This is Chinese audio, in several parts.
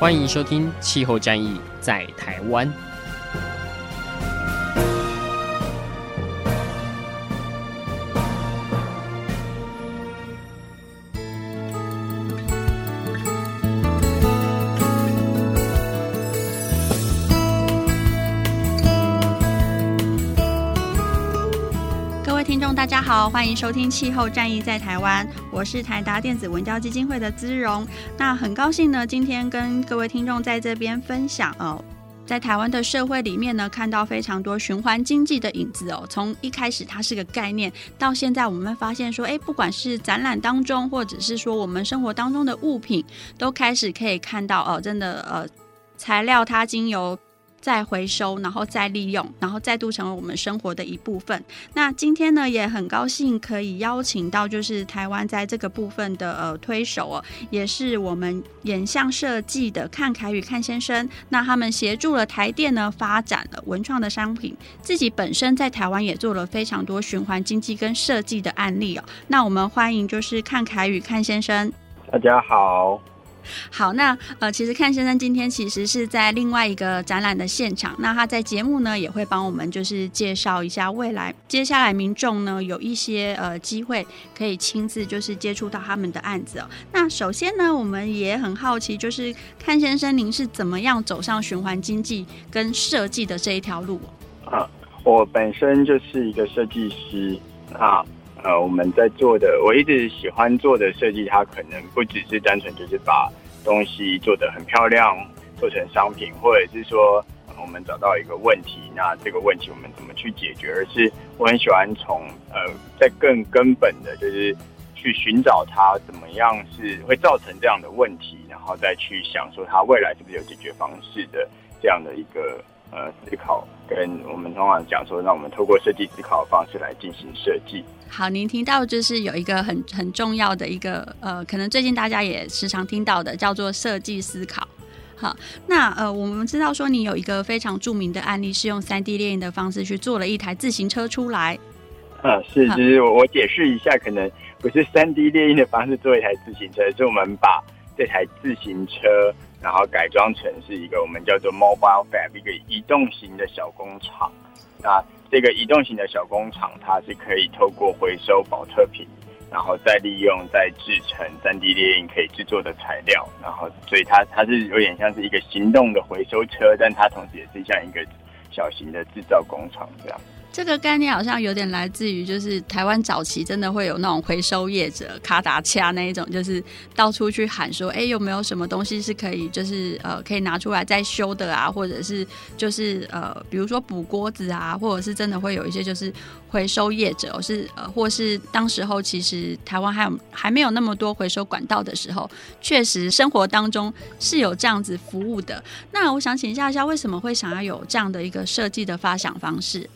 欢迎收听《气候战役在台湾》。欢迎收听《气候战役在台湾》，我是台达电子文教基金会的姿荣。那很高兴呢，今天跟各位听众在这边分享哦，在台湾的社会里面呢，看到非常多循环经济的影子哦。从一开始它是个概念，到现在我们发现说，哎，不管是展览当中，或者是说我们生活当中的物品，都开始可以看到哦，真的呃，材料它经由。再回收，然后再利用，然后再度成为我们生活的一部分。那今天呢，也很高兴可以邀请到，就是台湾在这个部分的呃推手哦，也是我们眼像设计的看凯宇看先生。那他们协助了台电呢发展了文创的商品，自己本身在台湾也做了非常多循环经济跟设计的案例哦。那我们欢迎就是看凯宇看先生。大家好。好，那呃，其实看先生今天其实是在另外一个展览的现场。那他在节目呢也会帮我们就是介绍一下未来接下来民众呢有一些呃机会可以亲自就是接触到他们的案子哦。那首先呢，我们也很好奇，就是看先生您是怎么样走上循环经济跟设计的这一条路？啊，我本身就是一个设计师啊，呃，我们在做的，我一直喜欢做的设计，它可能不只是单纯就是把东西做得很漂亮，做成商品，或者是说我们找到一个问题，那这个问题我们怎么去解决？而是我很喜欢从呃，在更根本的，就是去寻找它怎么样是会造成这样的问题，然后再去想说它未来是不是有解决方式的这样的一个呃思考。跟我们通常讲说，让我们透过设计思考的方式来进行设计。好，您听到就是有一个很很重要的一个呃，可能最近大家也时常听到的，叫做设计思考。好，那呃，我们知道说你有一个非常著名的案例，是用三 D 列印的方式去做了一台自行车出来。啊，是，就是我我解释一下，可能不是三 D 列印的方式做一台自行车，是我们把这台自行车。然后改装成是一个我们叫做 mobile fab，一个移动型的小工厂。那这个移动型的小工厂，它是可以透过回收保特瓶，然后再利用再制成 3D 列印可以制作的材料。然后，所以它它是有点像是一个行动的回收车，但它同时也是像一个小型的制造工厂这样。这个概念好像有点来自于，就是台湾早期真的会有那种回收业者卡达恰那一种，就是到处去喊说，哎，有没有什么东西是可以，就是呃，可以拿出来再修的啊，或者是就是呃，比如说补锅子啊，或者是真的会有一些就是回收业者，是呃，或是当时候其实台湾还有还没有那么多回收管道的时候，确实生活当中是有这样子服务的。那我想请教一下，为什么会想要有这样的一个设计的发想方式？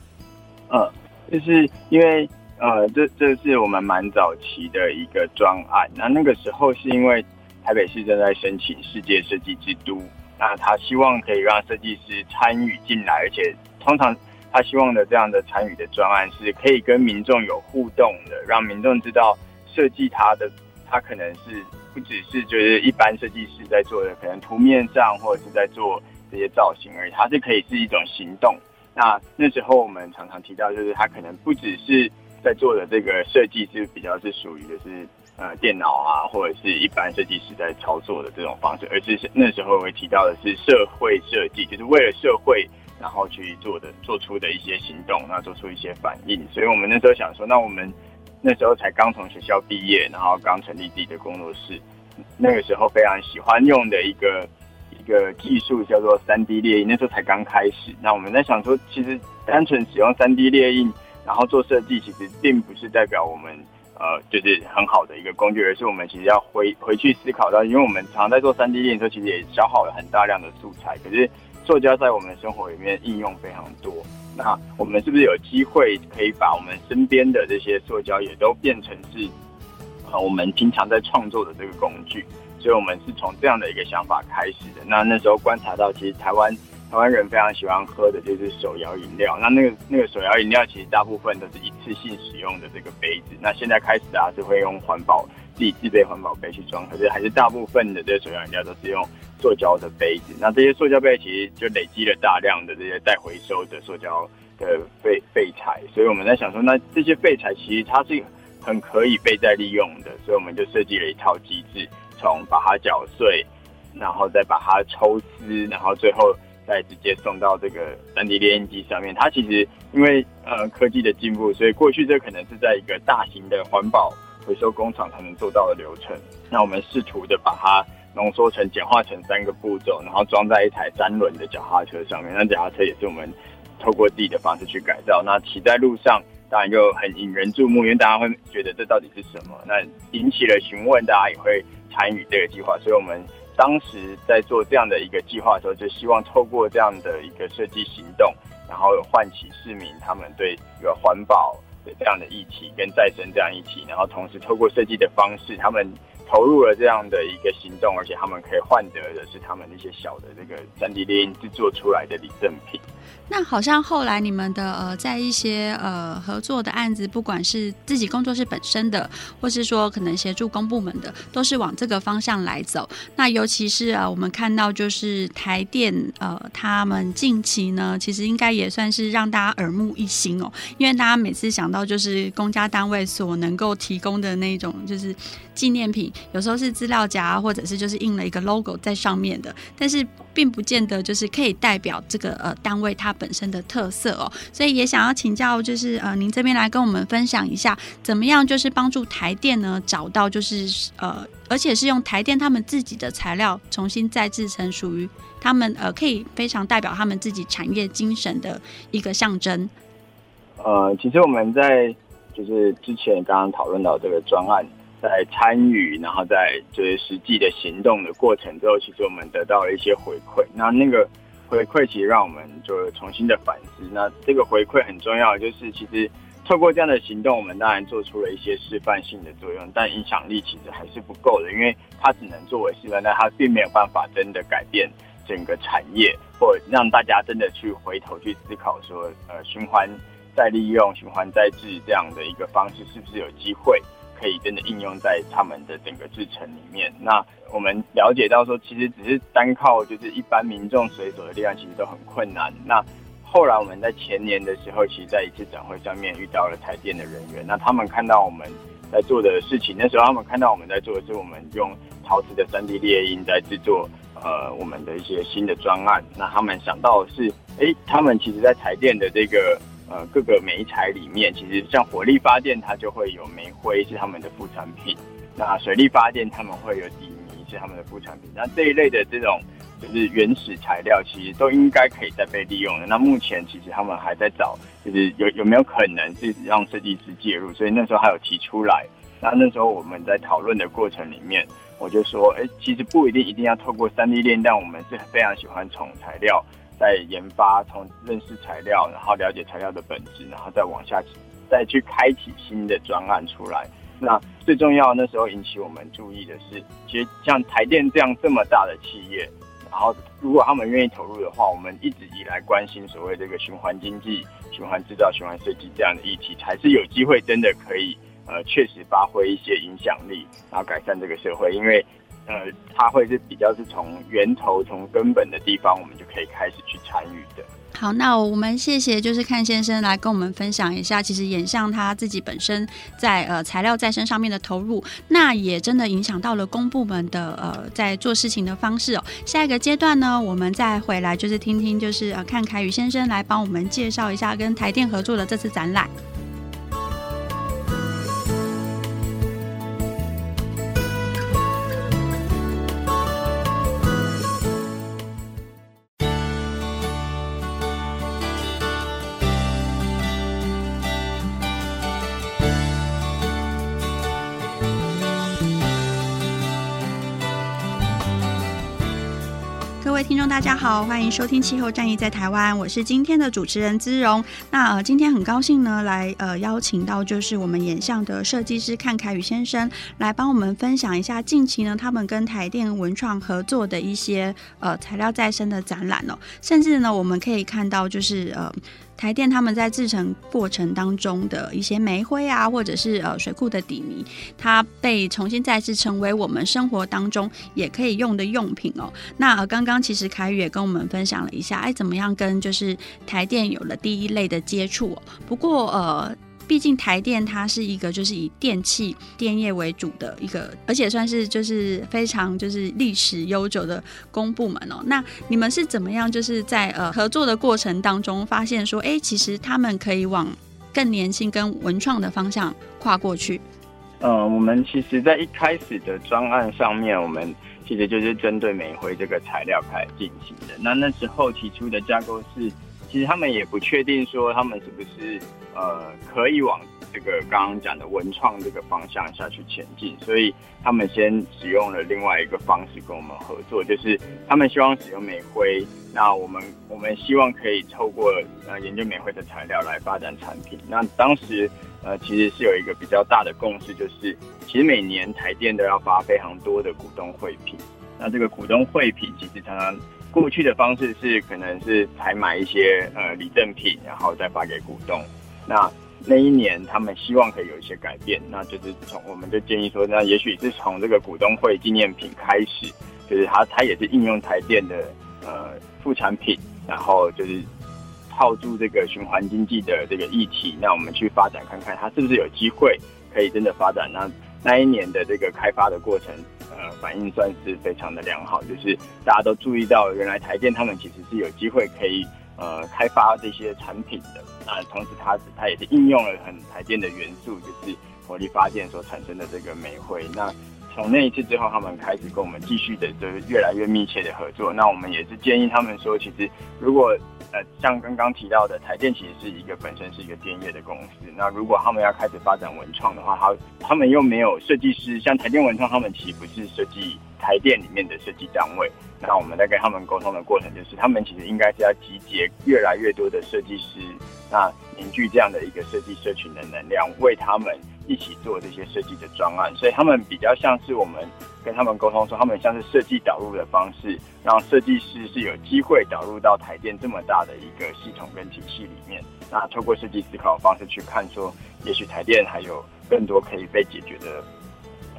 嗯，就是因为呃，这这是我们蛮早期的一个专案。那那个时候是因为台北市正在申请世界设计之都，那他希望可以让设计师参与进来，而且通常他希望的这样的参与的专案是可以跟民众有互动的，让民众知道设计他的他可能是不只是就是一般设计师在做的，可能图面上或者是在做这些造型而已，它是可以是一种行动。那那时候我们常常提到，就是他可能不只是在做的这个设计是比较是属于的是呃电脑啊，或者是一般设计师在操作的这种方式，而是那时候会提到的是社会设计，就是为了社会然后去做的做出的一些行动，那做出一些反应。所以我们那时候想说，那我们那时候才刚从学校毕业，然后刚成立自己的工作室，那个时候非常喜欢用的一个。一个技术叫做三 D 列印，那时候才刚开始。那我们在想说，其实单纯使用三 D 列印，然后做设计，其实并不是代表我们呃，就是很好的一个工具，而是我们其实要回回去思考到，因为我们常在做三 D 列印的时候，其实也消耗了很大量的素材。可是塑胶在我们生活里面应用非常多，那我们是不是有机会可以把我们身边的这些塑胶也都变成是呃我们经常在创作的这个工具？所以我们是从这样的一个想法开始的。那那时候观察到，其实台湾。台湾人非常喜欢喝的就是手摇饮料，那那个那个手摇饮料其实大部分都是一次性使用的这个杯子。那现在开始啊，是会用环保自己自备环保杯去装，可是还是大部分的这些手摇饮料都是用塑胶的杯子。那这些塑胶杯其实就累积了大量的这些待回收的塑胶的废废材，所以我们在想说，那这些废材其实它是很可以被再利用的，所以我们就设计了一套机制，从把它搅碎，然后再把它抽丝，然后最后。再直接送到这个 3D 列印机上面，它其实因为呃科技的进步，所以过去这可能是在一个大型的环保回收工厂才能做到的流程。那我们试图的把它浓缩成简化成三个步骤，然后装在一台三轮的脚踏车上面。那脚踏车也是我们透过自己的方式去改造。那骑在路上当然就很引人注目，因为大家会觉得这到底是什么？那引起了询问，大家也会参与这个计划。所以我们。当时在做这样的一个计划的时候，就希望透过这样的一个设计行动，然后唤起市民他们对一个环保的这样的议题跟再生这样议题，然后同时透过设计的方式，他们投入了这样的一个行动，而且他们可以换得的是他们那些小的这个三 D 列印制作出来的礼赠品。那好像后来你们的呃，在一些呃合作的案子，不管是自己工作室本身的，或是说可能协助公部门的，都是往这个方向来走。那尤其是呃，我们看到就是台电呃，他们近期呢，其实应该也算是让大家耳目一新哦，因为大家每次想到就是公家单位所能够提供的那种就是纪念品，有时候是资料夹，或者是就是印了一个 logo 在上面的，但是并不见得就是可以代表这个呃单位它。本身的特色哦，所以也想要请教，就是呃，您这边来跟我们分享一下，怎么样就是帮助台电呢找到就是呃，而且是用台电他们自己的材料重新再制成属于他们呃，可以非常代表他们自己产业精神的一个象征。呃，其实我们在就是之前刚刚讨论到这个专案，在参与，然后在就是实际的行动的过程之后，其实我们得到了一些回馈。那那个。回馈其实让我们就重新的反思，那这个回馈很重要，就是其实透过这样的行动，我们当然做出了一些示范性的作用，但影响力其实还是不够的，因为它只能作为示范，但它并没有办法真的改变整个产业，或让大家真的去回头去思考说，呃，循环再利用、循环再制这样的一个方式是不是有机会。可以真的应用在他们的整个制程里面。那我们了解到说，其实只是单靠就是一般民众随手的力量，其实都很困难。那后来我们在前年的时候，其实在一次展会上面遇到了台电的人员。那他们看到我们在做的事情，那时候他们看到我们在做的是我们用陶瓷的 3D 列印在制作呃我们的一些新的专案。那他们想到的是，哎，他们其实在台电的这个。呃，各个煤材里面，其实像火力发电，它就会有煤灰是他们的副产品；那水力发电，他们会有底泥是他们的副产品。那这一类的这种就是原始材料，其实都应该可以再被利用的。那目前其实他们还在找，就是有有没有可能是让设计师介入？所以那时候还有提出来。那那时候我们在讨论的过程里面，我就说，哎，其实不一定一定要透过三 D 链，但我们是非常喜欢从材料。在研发，从认识材料，然后了解材料的本质，然后再往下，再去开启新的专案出来。那最重要，那时候引起我们注意的是，其实像台电这样这么大的企业，然后如果他们愿意投入的话，我们一直以来关心所谓这个循环经济、循环制造、循环设计这样的议题，才是有机会真的可以呃确实发挥一些影响力，然后改善这个社会，因为。呃，它会是比较是从源头、从根本的地方，我们就可以开始去参与的。好，那我们谢谢，就是看先生来跟我们分享一下，其实眼像他自己本身在呃材料再生上面的投入，那也真的影响到了公部门的呃在做事情的方式哦。下一个阶段呢，我们再回来就是听听，就是呃看凯宇先生来帮我们介绍一下跟台电合作的这次展览。大家好，欢迎收听《气候战役在台湾》，我是今天的主持人姿荣。那呃，今天很高兴呢，来呃邀请到就是我们眼相的设计师看凯宇先生，来帮我们分享一下近期呢他们跟台电文创合作的一些呃材料再生的展览哦，甚至呢我们可以看到就是呃。台电他们在制成过程当中的一些煤灰啊，或者是呃水库的底泥，它被重新再次成为我们生活当中也可以用的用品哦。那呃刚刚其实凯宇也跟我们分享了一下，哎，怎么样跟就是台电有了第一类的接触哦。不过呃。毕竟台电它是一个就是以电器电业为主的一个，而且算是就是非常就是历史悠久的公部门哦。那你们是怎么样就是在呃合作的过程当中发现说，哎，其实他们可以往更年轻跟文创的方向跨过去？嗯、呃，我们其实在一开始的专案上面，我们其实就是针对煤灰这个材料开始进行的。那那时候提出的架构是。其实他们也不确定说他们是不是呃可以往这个刚刚讲的文创这个方向下去前进，所以他们先使用了另外一个方式跟我们合作，就是他们希望使用煤灰，那我们我们希望可以透过呃研究煤灰的材料来发展产品。那当时呃其实是有一个比较大的共识，就是其实每年台电都要发非常多的股东会品，那这个股东会品其实常常。过去的方式是可能是采买一些呃礼赠品，然后再发给股东。那那一年他们希望可以有一些改变，那就是从我们就建议说，那也许是从这个股东会纪念品开始，就是它它也是应用台电的呃副产品，然后就是套住这个循环经济的这个议题，那我们去发展看看它是不是有机会可以真的发展。那那一年的这个开发的过程。呃，反应算是非常的良好，就是大家都注意到，原来台电他们其实是有机会可以呃开发这些产品的。那同时它它也是应用了很台电的元素，就是火力发电所产生的这个煤灰。那从那一次之后，他们开始跟我们继续的就是越来越密切的合作。那我们也是建议他们说，其实如果呃，像刚刚提到的，台电其实是一个本身是一个电业的公司。那如果他们要开始发展文创的话，他他们又没有设计师，像台电文创，他们其实不是设计台电里面的设计单位。那我们在跟他们沟通的过程，就是他们其实应该是要集结越来越多的设计师，那凝聚这样的一个设计社群的能量，为他们。一起做这些设计的专案，所以他们比较像是我们跟他们沟通说，他们像是设计导入的方式，让设计师是有机会导入到台电这么大的一个系统跟体系里面。那透过设计思考的方式去看，说也许台电还有更多可以被解决的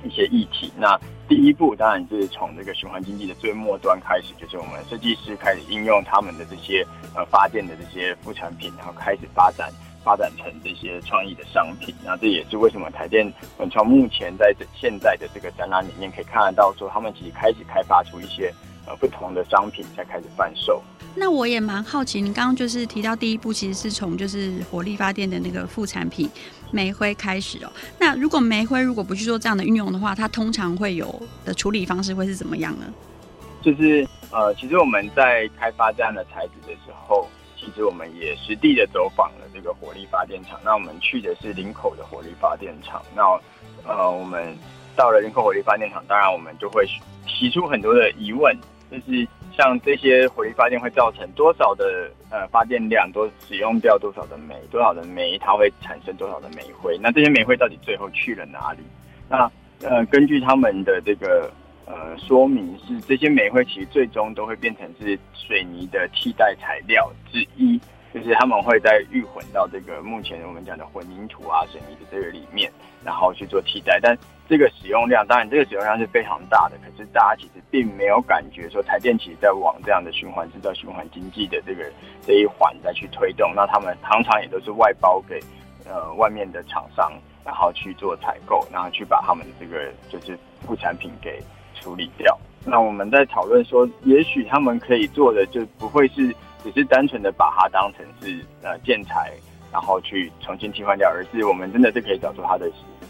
一些议题。那第一步当然是从这个循环经济的最末端开始，就是我们设计师开始应用他们的这些呃发电的这些副产品，然后开始发展。发展成这些创意的商品，那这也是为什么台电文创目前在这现在的这个展览里面可以看得到，说他们其实开始开发出一些呃不同的商品，才开始贩售。那我也蛮好奇，你刚刚就是提到第一步其实是从就是火力发电的那个副产品煤灰开始哦。那如果煤灰如果不去做这样的运用的话，它通常会有的处理方式会是怎么样呢？就是呃，其实我们在开发这样的材质的时候。其实我们也实地的走访了这个火力发电厂。那我们去的是林口的火力发电厂。那呃，我们到了林口火力发电厂，当然我们就会提出很多的疑问，就是像这些火力发电会造成多少的呃发电量，多使用掉多少的煤，多少的煤它会产生多少的煤灰？那这些煤灰到底最后去了哪里？那呃，根据他们的这个。呃，说明是这些煤灰其实最终都会变成是水泥的替代材料之一，就是他们会再预混到这个目前我们讲的混凝土啊、水泥的这个里面，然后去做替代。但这个使用量，当然这个使用量是非常大的，可是大家其实并没有感觉说台电其实在往这样的循环制造、循环经济的这个这一环再去推动。那他们常常也都是外包给呃外面的厂商，然后去做采购，然后去把他们的这个就是副产品给。处理掉。那我们在讨论说，也许他们可以做的就不会是只是单纯的把它当成是呃建材，然后去重新替换掉，而是我们真的是可以找出它的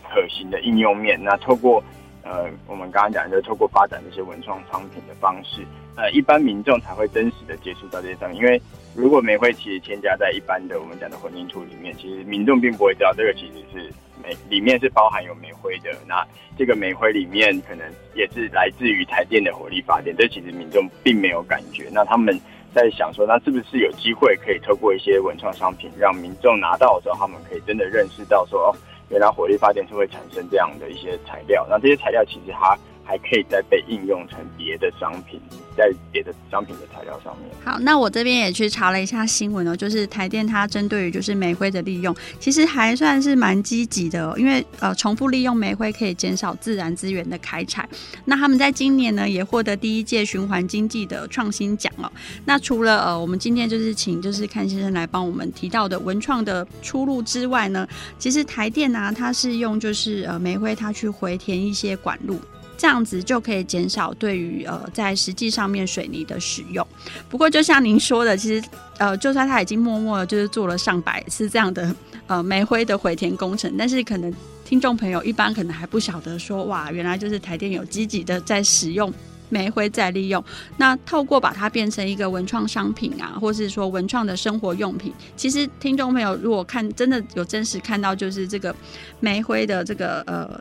可行的应用面。那透过呃，我们刚刚讲的，就透过发展这些文创商品的方式，呃，一般民众才会真实的接触到这些商品。因为如果煤灰其实添加在一般的我们讲的混凝土里面，其实民众并不会知道这个其实是煤，里面是包含有煤灰的。那这个煤灰里面可能也是来自于台电的火力发电，这其实民众并没有感觉。那他们在想说，那是不是有机会可以透过一些文创商品，让民众拿到的时候，他们可以真的认识到说，哦。原来火力发电是会产生这样的一些材料，那这些材料其实它还可以再被应用成别的商品，在别的商品的材料上面。好，那我这边也去查了一下新闻哦，就是台电它针对于就是煤灰的利用，其实还算是蛮积极的，因为呃重复利用煤灰可以减少自然资源的开采。那他们在今年呢也获得第一届循环经济的创新奖哦。那除了呃我们今天就是请就是看先生来帮我们提到的文创的出路之外呢，其实台电呢、啊、它是用就是呃煤灰它去回填一些管路。这样子就可以减少对于呃在实际上面水泥的使用。不过就像您说的，其实呃就算他已经默默的就是做了上百次这样的呃煤灰的回填工程，但是可能听众朋友一般可能还不晓得说哇，原来就是台电有积极的在使用。煤灰再利用，那透过把它变成一个文创商品啊，或是说文创的生活用品，其实听众朋友如果看真的有真实看到，就是这个煤灰的这个呃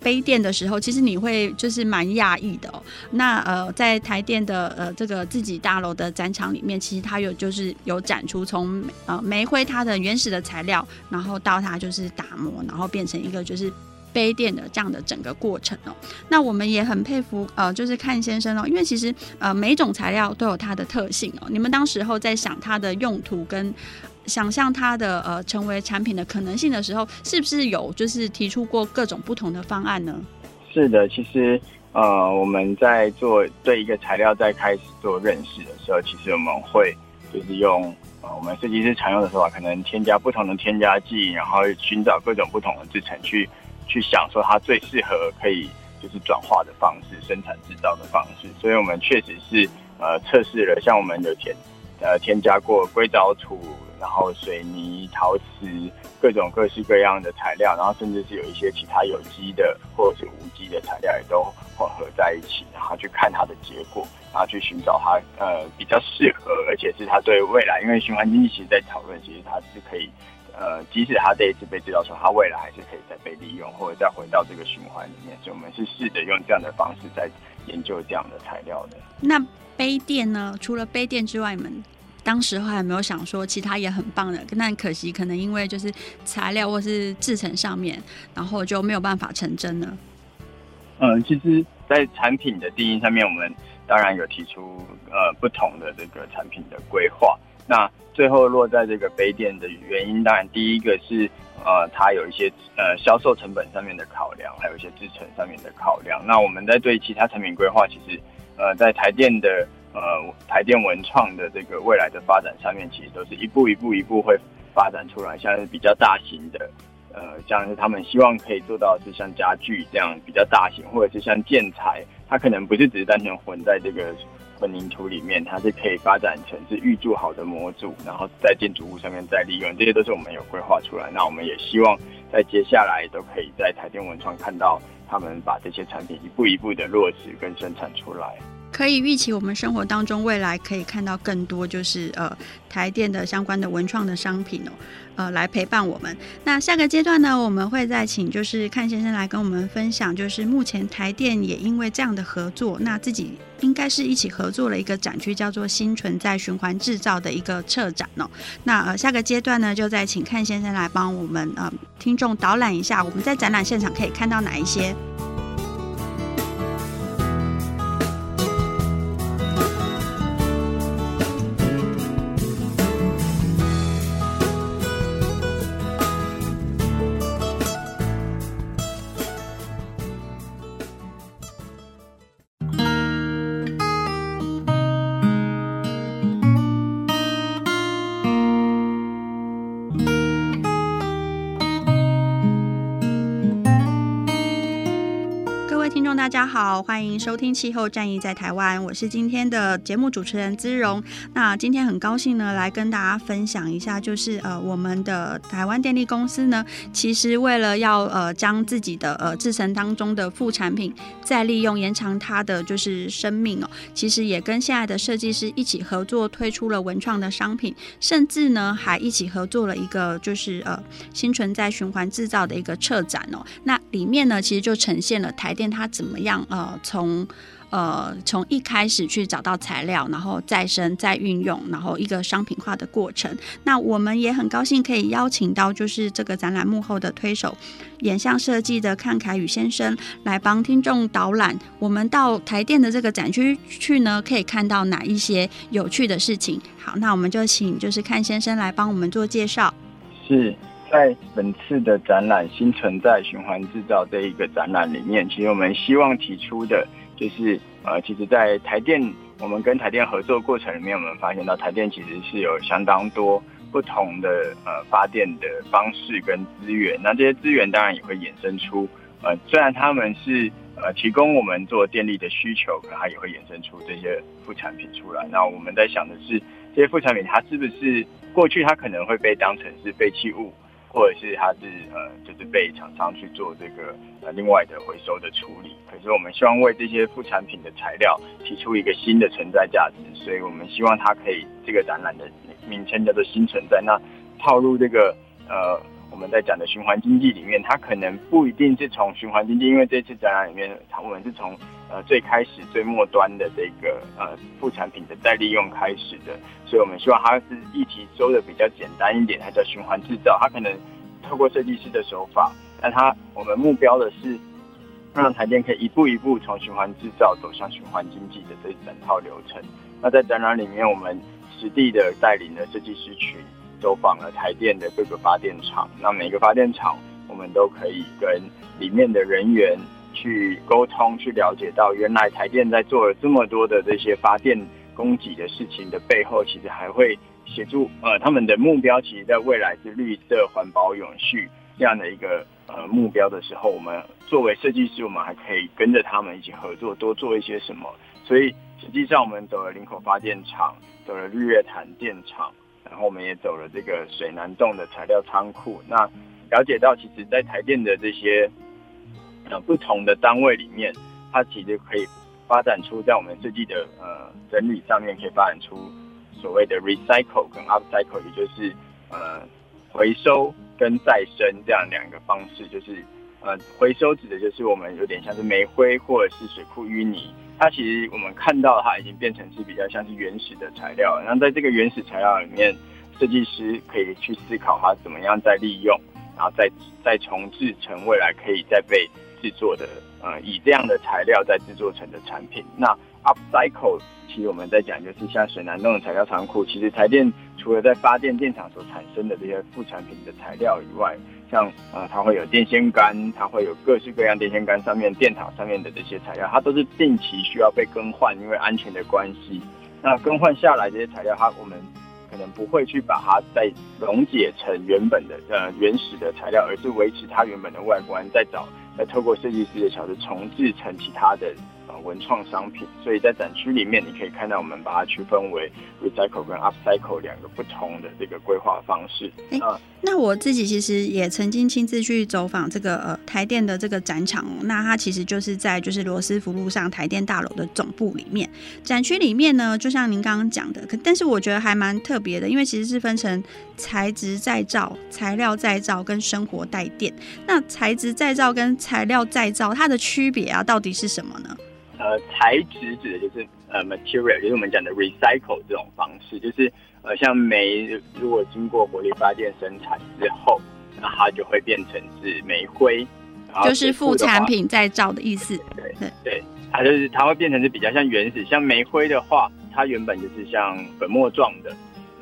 杯垫的时候，其实你会就是蛮讶异的哦。那呃，在台电的呃这个自己大楼的展场里面，其实它有就是有展出从呃煤灰它的原始的材料，然后到它就是打磨，然后变成一个就是。杯垫的这样的整个过程哦，那我们也很佩服呃，就是看先生哦，因为其实呃每种材料都有它的特性哦。你们当时候在想它的用途跟想象它的呃成为产品的可能性的时候，是不是有就是提出过各种不同的方案呢？是的，其实呃我们在做对一个材料在开始做认识的时候，其实我们会就是用呃我们设计师常用的说法，可能添加不同的添加剂，然后寻找各种不同的制程去。去想说它最适合可以就是转化的方式，生产制造的方式，所以我们确实是呃测试了，像我们有添呃添加过硅藻土，然后水泥、陶瓷各种各式各样的材料，然后甚至是有一些其他有机的或者是无机的材料也都混合在一起，然后去看它的结果，然后去寻找它呃比较适合，而且是它对未来，因为循环经济其实在讨论，其实它是可以。呃，即使他这一次被制造出，他未来还是可以再被利用，或者再回到这个循环里面。所以，我们是试着用这样的方式在研究这样的材料的。那杯垫呢？除了杯垫之外，你们当时还有没有想说其他也很棒的？但可惜，可能因为就是材料或是制成上面，然后就没有办法成真呢？嗯、呃，其实，在产品的定义上面，我们当然有提出呃不同的这个产品的规划。那最后落在这个杯垫的原因，当然第一个是呃，它有一些呃销售成本上面的考量，还有一些制程上面的考量。那我们在对其他产品规划，其实呃，在台电的呃台电文创的这个未来的发展上面，其实都是一步一步一步会发展出来，像是比较大型的，呃，像是他们希望可以做到是像家具这样比较大型，或者是像建材，它可能不是只是单纯混在这个。混凝土里面，它是可以发展成是预铸好的模组，然后在建筑物上面再利用，这些都是我们有规划出来。那我们也希望在接下来都可以在台电文创看到他们把这些产品一步一步的落实跟生产出来。可以预期，我们生活当中未来可以看到更多，就是呃台电的相关的文创的商品哦，呃来陪伴我们。那下个阶段呢，我们会再请就是阚先生来跟我们分享，就是目前台电也因为这样的合作，那自己应该是一起合作了一个展区，叫做“新存在循环制造”的一个策展哦。那呃下个阶段呢，就再请阚先生来帮我们呃听众导览一下，我们在展览现场可以看到哪一些。大家好，欢迎收听《气候战役在台湾》，我是今天的节目主持人姿荣。那今天很高兴呢，来跟大家分享一下，就是呃，我们的台湾电力公司呢，其实为了要呃将自己的呃制成当中的副产品再利用，延长它的就是生命哦，其实也跟现在的设计师一起合作推出了文创的商品，甚至呢还一起合作了一个就是呃新存在循环制造的一个策展哦。那里面呢，其实就呈现了台电它怎么样呃，从呃从一开始去找到材料，然后再生再运用，然后一个商品化的过程。那我们也很高兴可以邀请到就是这个展览幕后的推手，眼像设计的看凯宇先生来帮听众导览。我们到台电的这个展区去呢，可以看到哪一些有趣的事情？好，那我们就请就是看先生来帮我们做介绍。是。在本次的展览“新存在循环制造”这一个展览里面，其实我们希望提出的，就是呃，其实，在台电，我们跟台电合作过程里面，我们发现到台电其实是有相当多不同的呃发电的方式跟资源。那这些资源当然也会衍生出呃，虽然他们是呃提供我们做电力的需求，可它也会衍生出这些副产品出来。那我们在想的是，这些副产品它是不是过去它可能会被当成是废弃物？或者是它是呃，就是被厂商去做这个呃另外的回收的处理。可是我们希望为这些副产品的材料提出一个新的存在价值，所以我们希望它可以这个展览的名称叫做“新存在”。那套入这个呃。我们在讲的循环经济里面，它可能不一定是从循环经济，因为这次展览里面，我们是从呃最开始最末端的这个呃副产品的再利用开始的，所以我们希望它是议题收的比较简单一点，它叫循环制造。它可能透过设计师的手法，但它我们目标的是让台电可以一步一步从循环制造走向循环经济的这整套流程。那在展览里面，我们实地的带领了设计师群。走访了台电的各个发电厂，那每个发电厂，我们都可以跟里面的人员去沟通，去了解到原来台电在做了这么多的这些发电供给的事情的背后，其实还会协助呃他们的目标，其实在未来是绿色、环保、永续这样的一个呃目标的时候，我们作为设计师，我们还可以跟着他们一起合作，多做一些什么。所以实际上，我们走了林口发电厂，走了日月潭电厂。然后我们也走了这个水南洞的材料仓库，那了解到，其实，在台电的这些呃不同的单位里面，它其实可以发展出在我们设计的呃整理上面，可以发展出所谓的 recycle 跟 upcycle，也就是呃回收跟再生这样两个方式，就是呃回收指的就是我们有点像是煤灰或者是水库淤泥。它其实我们看到它已经变成是比较像是原始的材料，然后在这个原始材料里面，设计师可以去思考它怎么样再利用，然后再再重制成未来可以再被制作的，呃，以这样的材料再制作成的产品。那 upcycle 其实我们在讲就是像水南洞的材料仓库，其实台电除了在发电电厂所产生的这些副产品的材料以外，像呃，它会有电线杆，它会有各式各样电线杆上面、电塔上面的这些材料，它都是定期需要被更换，因为安全的关系。那更换下来这些材料，它我们可能不会去把它再溶解成原本的呃原始的材料，而是维持它原本的外观，再找再透过设计师的巧思重制成其他的。文创商品，所以在展区里面，你可以看到我们把它区分为 recycle 跟 upcycle 两个不同的这个规划方式。那我自己其实也曾经亲自去走访这个呃台电的这个展场哦。那它其实就是在就是罗斯福路上台电大楼的总部里面。展区里面呢，就像您刚刚讲的，可但是我觉得还蛮特别的，因为其实是分成材质再造、材料再造跟生活带电。那材质再造跟材料再造它的区别啊，到底是什么呢？呃，材质指的就是呃 material，就是我们讲的 recycle 这种方式，就是呃像煤如果经过火力发电生产之后，那它就会变成是煤灰，就是副产品再造的意思。对对对，它就是它会变成是比较像原始，像煤灰的话，它原本就是像粉末状的，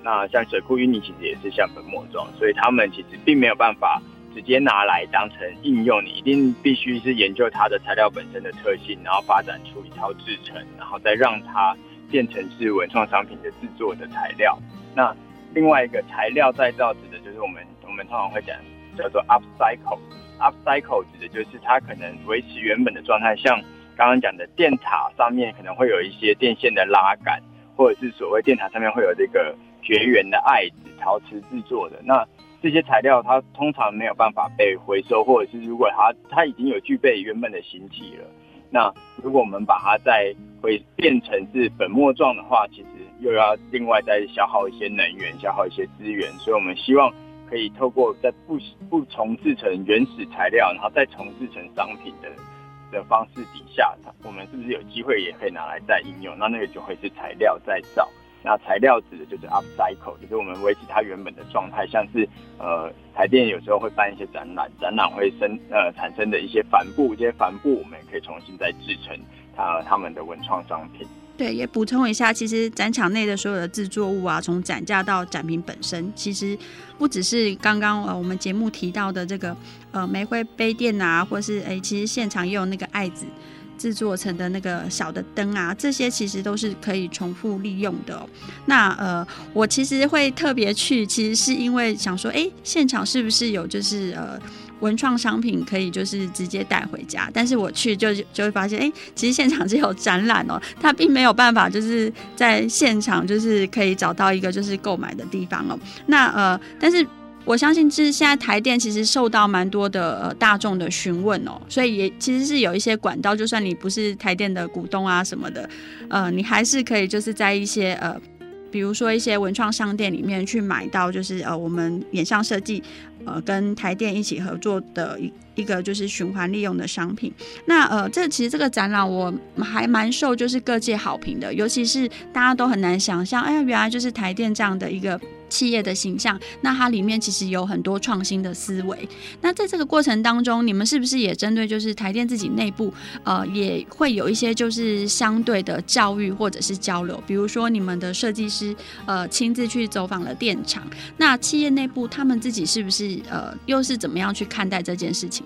那像水库淤泥其实也是像粉末状，所以它们其实并没有办法。直接拿来当成应用，你一定必须是研究它的材料本身的特性，然后发展出一套制程，然后再让它变成是文创商品的制作的材料。那另外一个材料再造指的就是我们我们通常会讲叫做 upcycle，upcycle 指的就是它可能维持原本的状态，像刚刚讲的电塔上面可能会有一些电线的拉杆，或者是所谓电塔上面会有这个绝缘的艾子，陶瓷制作的。那这些材料它通常没有办法被回收，或者是如果它它已经有具备原本的形体了，那如果我们把它再会变成是粉末状的话，其实又要另外再消耗一些能源，消耗一些资源。所以我们希望可以透过在不不重制成原始材料，然后再重制成商品的。的方式底下，我们是不是有机会也可以拿来再应用？那那个就会是材料再造。那材料指的就是 upcycle，就是我们维持它原本的状态。像是呃台电有时候会办一些展览，展览会生呃产生的一些帆布，这些帆布我们也可以重新再制成它他们的文创商品。对，也补充一下，其实展场内的所有的制作物啊，从展架到展品本身，其实不只是刚刚呃我们节目提到的这个呃玫瑰杯垫啊，或是诶，其实现场也有那个爱子制作成的那个小的灯啊，这些其实都是可以重复利用的。那呃，我其实会特别去，其实是因为想说，诶，现场是不是有就是呃。文创商品可以就是直接带回家，但是我去就就会发现，哎、其实现场只有展览哦，它并没有办法就是在现场就是可以找到一个就是购买的地方哦。那呃，但是我相信就是现在台电其实受到蛮多的呃大众的询问哦，所以也其实是有一些管道，就算你不是台电的股东啊什么的，呃，你还是可以就是在一些呃。比如说一些文创商店里面去买到，就是呃我们眼像设计呃跟台电一起合作的一一个就是循环利用的商品。那呃这其实这个展览我还蛮受就是各界好评的，尤其是大家都很难想象，哎呀原来就是台电这样的一个。企业的形象，那它里面其实有很多创新的思维。那在这个过程当中，你们是不是也针对就是台电自己内部，呃，也会有一些就是相对的教育或者是交流？比如说你们的设计师，呃，亲自去走访了电厂。那企业内部他们自己是不是呃，又是怎么样去看待这件事情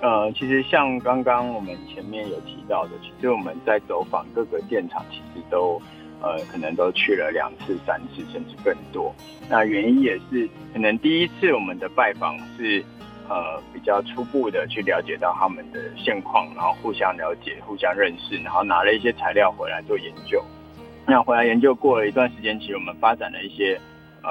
呃，其实像刚刚我们前面有提到的，其实我们在走访各个电厂，其实都。呃，可能都去了两次、三次，甚至更多。那原因也是，可能第一次我们的拜访是，呃，比较初步的去了解到他们的现况，然后互相了解、互相认识，然后拿了一些材料回来做研究。那回来研究过了一段时间，其实我们发展了一些呃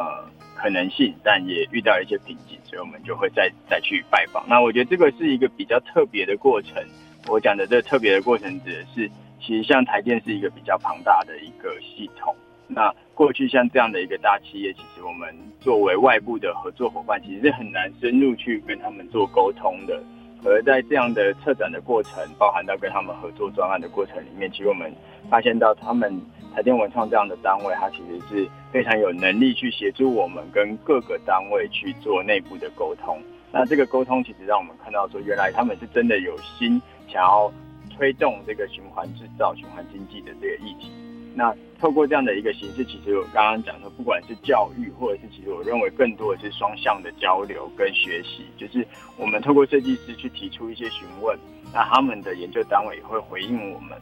可能性，但也遇到一些瓶颈，所以我们就会再再去拜访。那我觉得这个是一个比较特别的过程。我讲的这个特别的过程指的是。其实像台电是一个比较庞大的一个系统，那过去像这样的一个大企业，其实我们作为外部的合作伙伴，其实是很难深入去跟他们做沟通的。而在这样的策展的过程，包含到跟他们合作专案的过程里面，其实我们发现到他们台电文创这样的单位，它其实是非常有能力去协助我们跟各个单位去做内部的沟通。那这个沟通其实让我们看到说，原来他们是真的有心想要。推动这个循环制造、循环经济的这个议题，那透过这样的一个形式，其实我刚刚讲说，不管是教育，或者是其实我认为更多的是双向的交流跟学习，就是我们透过设计师去提出一些询问，那他们的研究单位也会回应我们，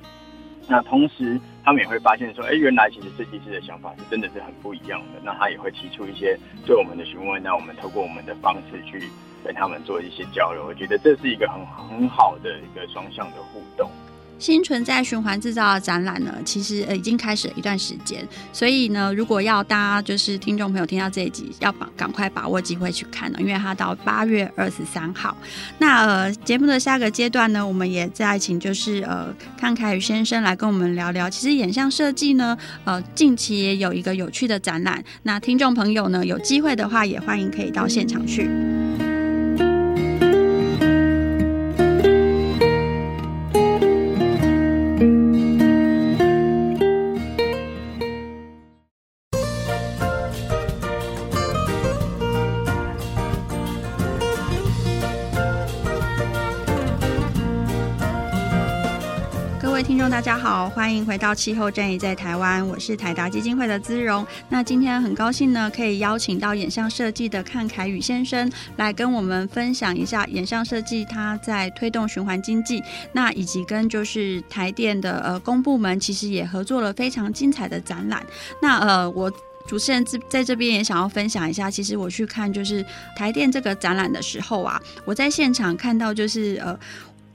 那同时他们也会发现说，哎，原来其实设计师的想法是真的是很不一样的，那他也会提出一些对我们的询问，那我们透过我们的方式去。跟他们做一些交流，我觉得这是一个很很好的一个双向的互动。新存在循环制造的展览呢，其实呃已经开始了一段时间，所以呢，如果要大家就是听众朋友听到这一集，要把赶快把握机会去看呢，因为它到八月二十三号。那呃节目的下个阶段呢，我们也再请就是呃康凯宇先生来跟我们聊聊。其实眼像设计呢，呃近期也有一个有趣的展览，那听众朋友呢有机会的话，也欢迎可以到现场去。大家好，欢迎回到气候战役在台湾，我是台达基金会的姿荣。那今天很高兴呢，可以邀请到眼像设计的看凯宇先生来跟我们分享一下眼像设计它在推动循环经济，那以及跟就是台电的呃公部门其实也合作了非常精彩的展览。那呃我主持人在这边也想要分享一下，其实我去看就是台电这个展览的时候啊，我在现场看到就是呃。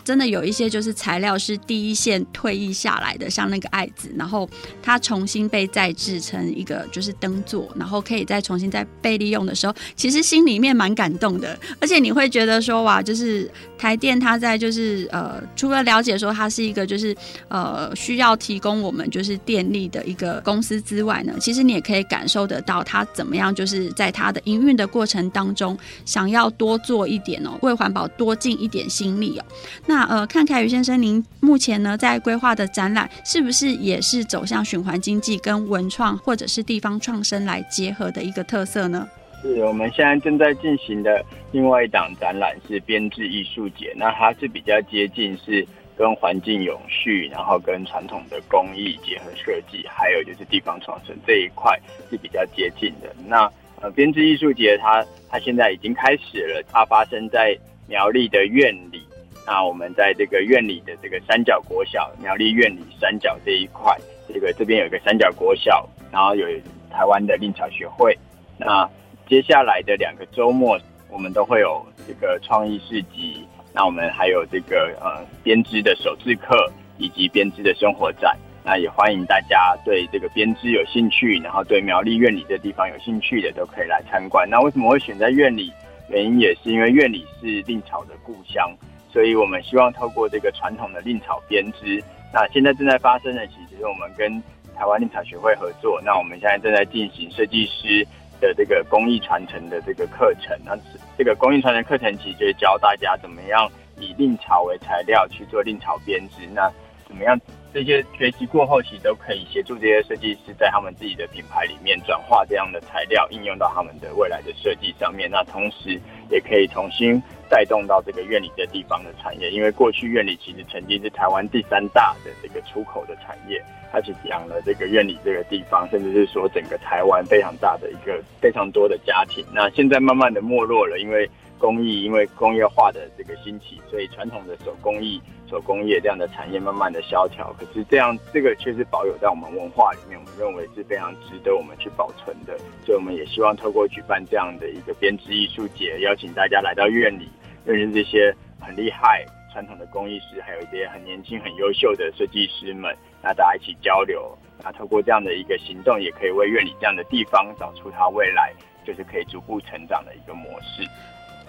真的有一些就是材料是第一线退役下来的，像那个爱子，然后它重新被再制成一个就是灯座，然后可以再重新再被利用的时候，其实心里面蛮感动的，而且你会觉得说哇，就是台电它在就是呃，除了了解说它是一个就是呃需要提供我们就是电力的一个公司之外呢，其实你也可以感受得到它怎么样，就是在它的营运的过程当中，想要多做一点哦，为环保多尽一点心力哦。那那呃，看凯宇先生，您目前呢在规划的展览，是不是也是走向循环经济跟文创或者是地方创生来结合的一个特色呢？是，我们现在正在进行的另外一档展览是编织艺术节，那它是比较接近是跟环境永续，然后跟传统的工艺结合设计，还有就是地方创生这一块是比较接近的。那呃，编织艺术节它它现在已经开始了，它发生在苗栗的院里。那我们在这个院里的这个三角国小，苗栗院里三角这一块，这个这边有一个三角国小，然后有台湾的令草学会。那接下来的两个周末，我们都会有这个创意市集。那我们还有这个呃编织的手制课，以及编织的生活展。那也欢迎大家对这个编织有兴趣，然后对苗栗院里这地方有兴趣的，都可以来参观。那为什么会选在院里？原因也是因为院里是令草的故乡。所以我们希望透过这个传统的令草编织，那现在正在发生的，其实是我们跟台湾令草学会合作。那我们现在正在进行设计师的这个工艺传承的这个课程。那这个工艺传承课程其实就是教大家怎么样以令草为材料去做令草编织。那怎么样这些学习过后，其实都可以协助这些设计师在他们自己的品牌里面转化这样的材料，应用到他们的未来的设计上面。那同时也可以重新。带动到这个院里这地方的产业，因为过去院里其实曾经是台湾第三大的这个出口的产业，它是养了这个院里这个地方，甚至是说整个台湾非常大的一个非常多的家庭。那现在慢慢的没落了，因为工艺，因为工业化的这个兴起，所以传统的手工艺、手工业这样的产业慢慢的萧条。可是这样这个却是保有在我们文化里面，我们认为是非常值得我们去保存的。所以我们也希望透过举办这样的一个编织艺术节，邀请大家来到院里。认识这些很厉害传统的工艺师，还有一些很年轻、很优秀的设计师们，那大家一起交流，那透过这样的一个行动，也可以为院里这样的地方找出它未来就是可以逐步成长的一个模式。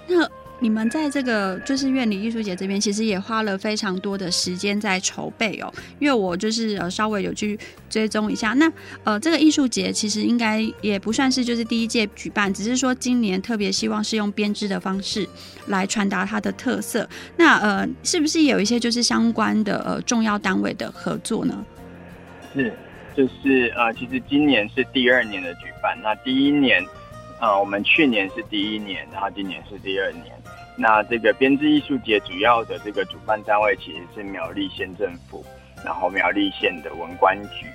那。你们在这个就是院里艺术节这边，其实也花了非常多的时间在筹备哦。因为我就是呃稍微有去追踪一下，那呃这个艺术节其实应该也不算是就是第一届举办，只是说今年特别希望是用编织的方式来传达它的特色。那呃是不是有一些就是相关的呃重要单位的合作呢？是，就是呃其实今年是第二年的举办，那第一年啊、呃、我们去年是第一年，然后今年是第二年。那这个编织艺术节主要的这个主办单位其实是苗栗县政府，然后苗栗县的文管局。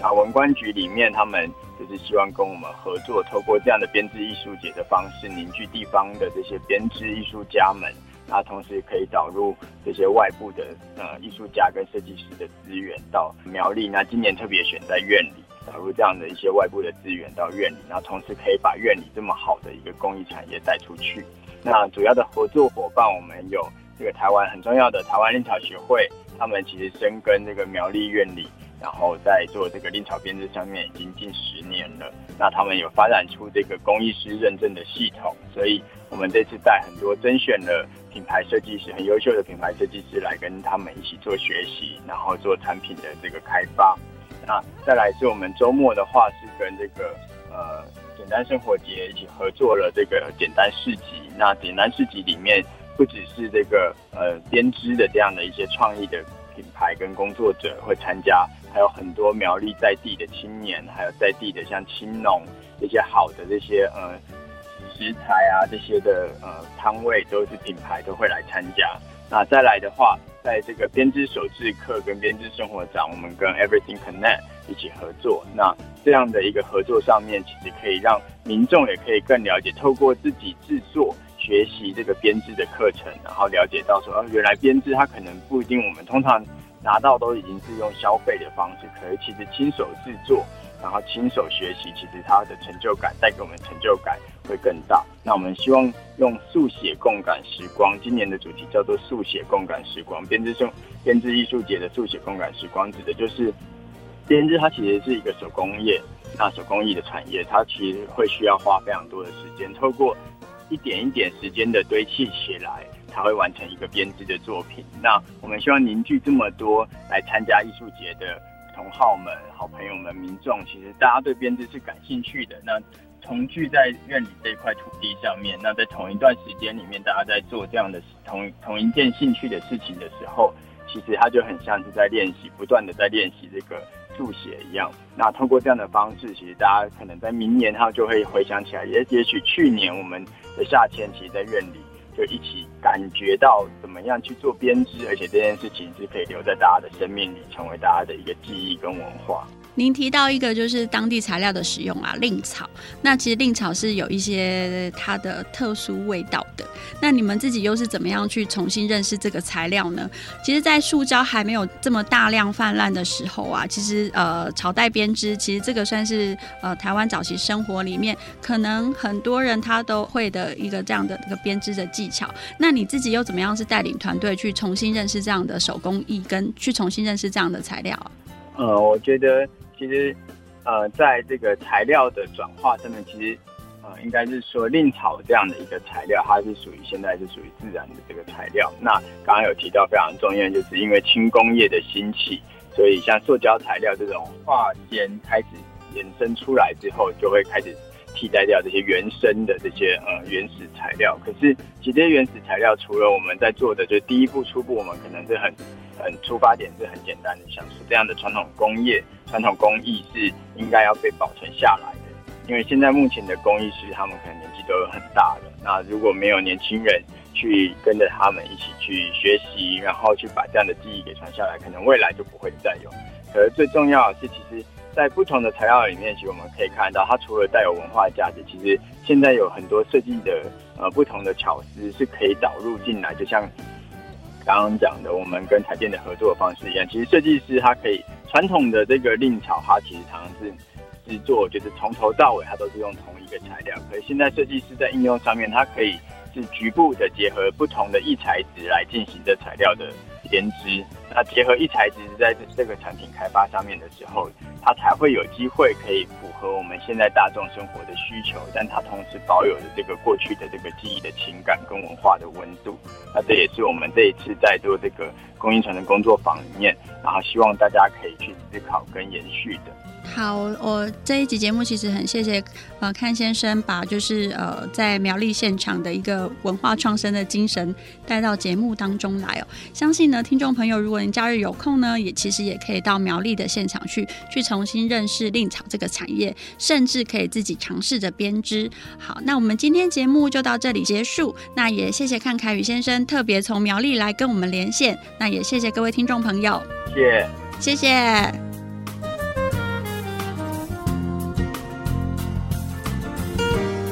那文管局里面，他们就是希望跟我们合作，透过这样的编织艺术节的方式，凝聚地方的这些编织艺术家们。那同时可以导入这些外部的呃艺术家跟设计师的资源到苗栗。那今年特别选在院里，导入这样的一些外部的资源到院里，然后同时可以把院里这么好的一个工艺产业带出去。那主要的合作伙伴，我们有这个台湾很重要的台湾令草学会，他们其实深耕这个苗栗院里，然后在做这个令草编织上面已经近十年了。那他们有发展出这个工艺师认证的系统，所以我们这次带很多甄选的品牌设计师，很优秀的品牌设计师来跟他们一起做学习，然后做产品的这个开发。那再来是我们周末的话，是跟这个呃。简单生活节一起合作了这个简单市集，那简单市集里面不只是这个呃编织的这样的一些创意的品牌跟工作者会参加，还有很多苗栗在地的青年，还有在地的像青农这些好的这些呃食材啊这些的呃摊位都是品牌都会来参加。那再来的话，在这个编织手制课跟编织生活展，我们跟 Everything Connect 一起合作。那这样的一个合作上面，其实可以让民众也可以更了解，透过自己制作学习这个编织的课程，然后了解到说，哦，原来编织它可能不一定我们通常拿到都已经是用消费的方式，可是其实亲手制作，然后亲手学习，其实它的成就感带给我们成就感，会更大。那我们希望用速写共感时光，今年的主题叫做速写共感时光。编织生编织艺术节的速写共感时光，指的就是编织，它其实是一个手工业，那手工艺的产业，它其实会需要花非常多的时间，透过一点一点时间的堆砌起来，才会完成一个编织的作品。那我们希望凝聚这么多来参加艺术节的同好们、好朋友们、民众，其实大家对编织是感兴趣的。那重聚在院里这块土地上面，那在同一段时间里面，大家在做这样的同同一件兴趣的事情的时候，其实它就很像是在练习，不断的在练习这个速写一样。那通过这样的方式，其实大家可能在明年他就会回想起来，也也许去年我们的夏天，其实在院里。就一起感觉到怎么样去做编织，而且这件事情是可以留在大家的生命里，成为大家的一个记忆跟文化。您提到一个就是当地材料的使用啊，蔺草。那其实蔺草是有一些它的特殊味道的。那你们自己又是怎么样去重新认识这个材料呢？其实，在塑胶还没有这么大量泛滥的时候啊，其实呃，草带编织其实这个算是呃台湾早期生活里面可能很多人他都会的一个这样的一个编织的技巧。那你自己又怎么样是带领团队去重新认识这样的手工艺，跟去重新认识这样的材料啊？呃，我觉得。其实，呃，在这个材料的转化上面，其实，呃，应该是说蔺草这样的一个材料，它是属于现在是属于自然的这个材料。那刚刚有提到非常重要，就是因为轻工业的兴起，所以像塑胶材料这种化纤开始衍生出来之后，就会开始替代掉这些原生的这些呃原始材料。可是，其实这些原始材料除了我们在做的，就第一步初步，我们可能是很。很出发点是很简单的，像是这样的传统工业、传统工艺是应该要被保存下来的。因为现在目前的工艺师，他们可能年纪都有很大了，那如果没有年轻人去跟着他们一起去学习，然后去把这样的技艺给传下来，可能未来就不会再有。可是最重要的是，其实，在不同的材料里面，其实我们可以看到，它除了带有文化价值，其实现在有很多设计的呃不同的巧思是可以导入进来，就像。刚刚讲的，我们跟台电的合作方式一样，其实设计师他可以传统的这个令草，它其实常常是制作，就是从头到尾它都是用同一个材料。可是现在设计师在应用上面，它可以是局部的结合不同的异材质来进行这材料的编织。那结合一材质在这个产品开发上面的时候，它才会有机会可以符合我们现在大众生活的需求，但它同时保有着这个过去的这个记忆的情感跟文化的温度。那这也是我们这一次在做这个工艺城的工作坊里面，然后希望大家可以去思考跟延续的。好，我这一集节目其实很谢谢呃看先生把就是呃在苗栗现场的一个文化创生的精神带到节目当中来哦。相信呢，听众朋友，如果您假日有空呢，也其实也可以到苗栗的现场去，去重新认识令草这个产业，甚至可以自己尝试着编织。好，那我们今天节目就到这里结束。那也谢谢看凯宇先生特别从苗栗来跟我们连线。那也谢谢各位听众朋友，谢谢，谢谢。